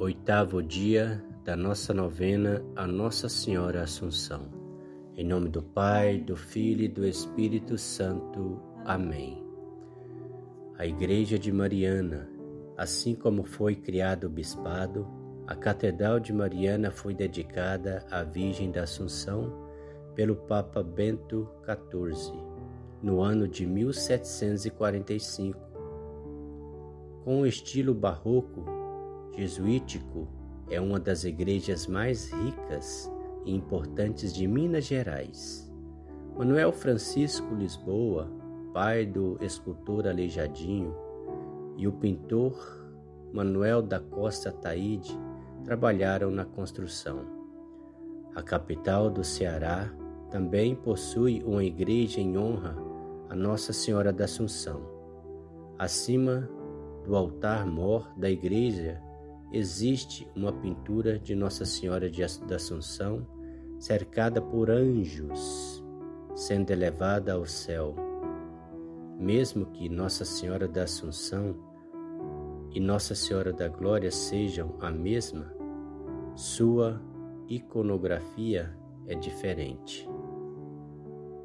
oitavo dia da nossa novena a Nossa Senhora Assunção. Em nome do Pai, do Filho e do Espírito Santo. Amém. A Igreja de Mariana, assim como foi criado o bispado, a Catedral de Mariana foi dedicada à Virgem da Assunção pelo Papa Bento XIV, no ano de 1745. Com o estilo barroco jesuítico é uma das igrejas mais ricas e importantes de Minas Gerais. Manuel Francisco Lisboa, pai do escultor Aleijadinho, e o pintor Manuel da Costa Taide trabalharam na construção. A capital do Ceará também possui uma igreja em honra a Nossa Senhora da Assunção. Acima do altar-mor da igreja existe uma pintura de Nossa Senhora da Assunção cercada por anjos, sendo elevada ao céu. Mesmo que Nossa Senhora da Assunção e Nossa Senhora da Glória sejam a mesma, sua iconografia é diferente.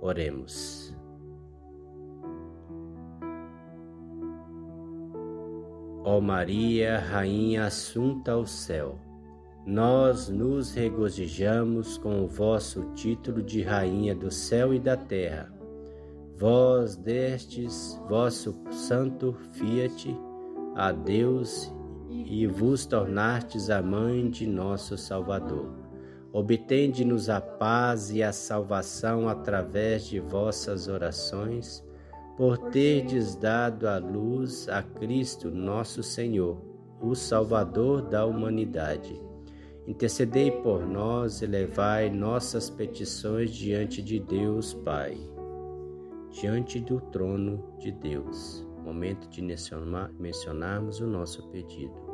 Oremos. Ó Maria, Rainha assunta ao céu, nós nos regozijamos com o vosso título de Rainha do céu e da terra. Vós destes vosso santo fiat a Deus e vos tornastes a mãe de nosso Salvador. Obtende-nos a paz e a salvação através de vossas orações por terdes dado à luz a Cristo nosso Senhor, o Salvador da humanidade. Intercedei por nós e levai nossas petições diante de Deus Pai, diante do trono de Deus. Momento de mencionarmos o nosso pedido.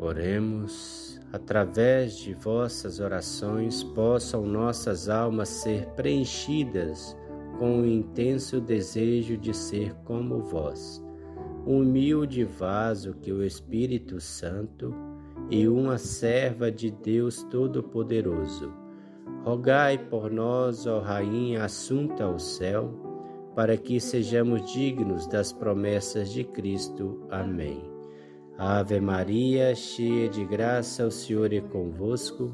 Oremos, através de vossas orações, possam nossas almas ser preenchidas com o intenso desejo de ser como vós, um humilde vaso que o Espírito Santo e uma serva de Deus Todo-Poderoso. Rogai por nós, ó Rainha assunta ao céu, para que sejamos dignos das promessas de Cristo. Amém. Ave Maria, cheia de graça, o Senhor é convosco.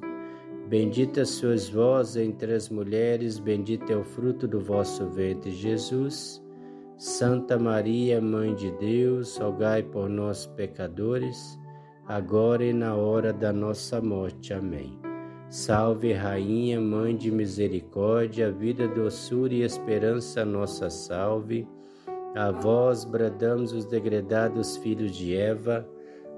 Bendita sois vós entre as mulheres, bendito é o fruto do vosso ventre, Jesus. Santa Maria, Mãe de Deus, rogai por nós, pecadores, agora e na hora da nossa morte. Amém. Salve, Rainha, Mãe de misericórdia, vida, doçura e esperança, nossa salve. A vós bradamos os degredados filhos de Eva,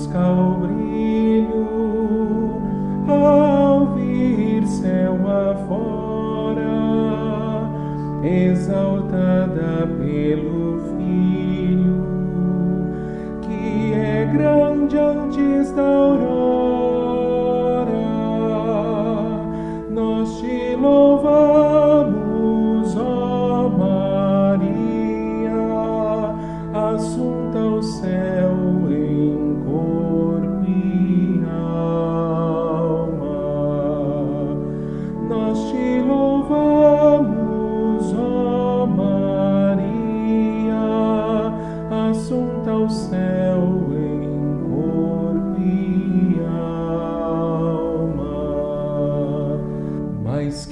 Ofusca o brilho,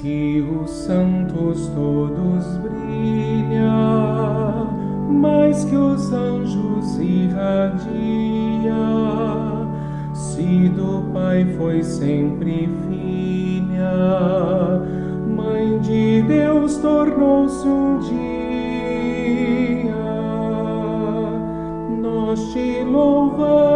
que os santos todos brilha, mais que os anjos irradia. Se do Pai foi sempre filha, Mãe de Deus tornou-se um dia. Nós te louvamos,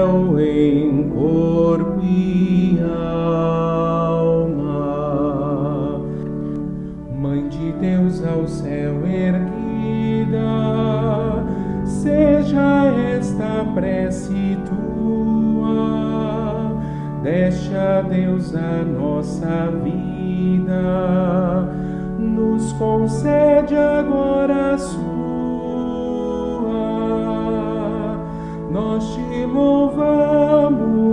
céu em corpo e alma. Mãe de Deus ao céu erguida, seja esta prece tua, deixa Deus a nossa vida, nos concede agora a sua. Nós te louvamos,